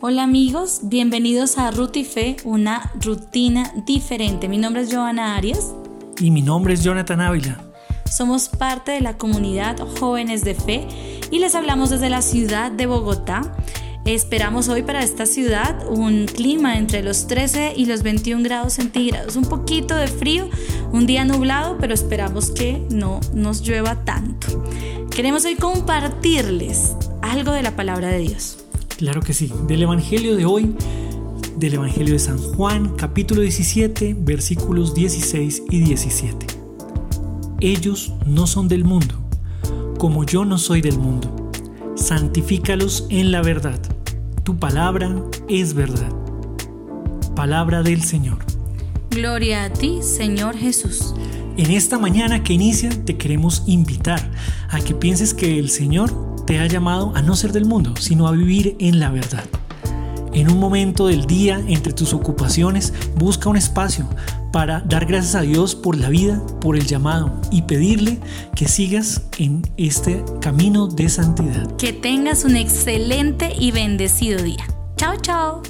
Hola amigos, bienvenidos a Ruti Fe, una rutina diferente. Mi nombre es Joana Arias. Y mi nombre es Jonathan Ávila. Somos parte de la comunidad Jóvenes de Fe y les hablamos desde la ciudad de Bogotá. Esperamos hoy para esta ciudad un clima entre los 13 y los 21 grados centígrados, un poquito de frío, un día nublado, pero esperamos que no nos llueva tanto. Queremos hoy compartirles algo de la palabra de Dios. Claro que sí, del Evangelio de hoy, del Evangelio de San Juan, capítulo 17, versículos 16 y 17. Ellos no son del mundo, como yo no soy del mundo. Santifícalos en la verdad. Tu palabra es verdad. Palabra del Señor. Gloria a ti, Señor Jesús. En esta mañana que inicia te queremos invitar a que pienses que el Señor te ha llamado a no ser del mundo, sino a vivir en la verdad. En un momento del día, entre tus ocupaciones, busca un espacio para dar gracias a Dios por la vida, por el llamado y pedirle que sigas en este camino de santidad. Que tengas un excelente y bendecido día. Chao, chao.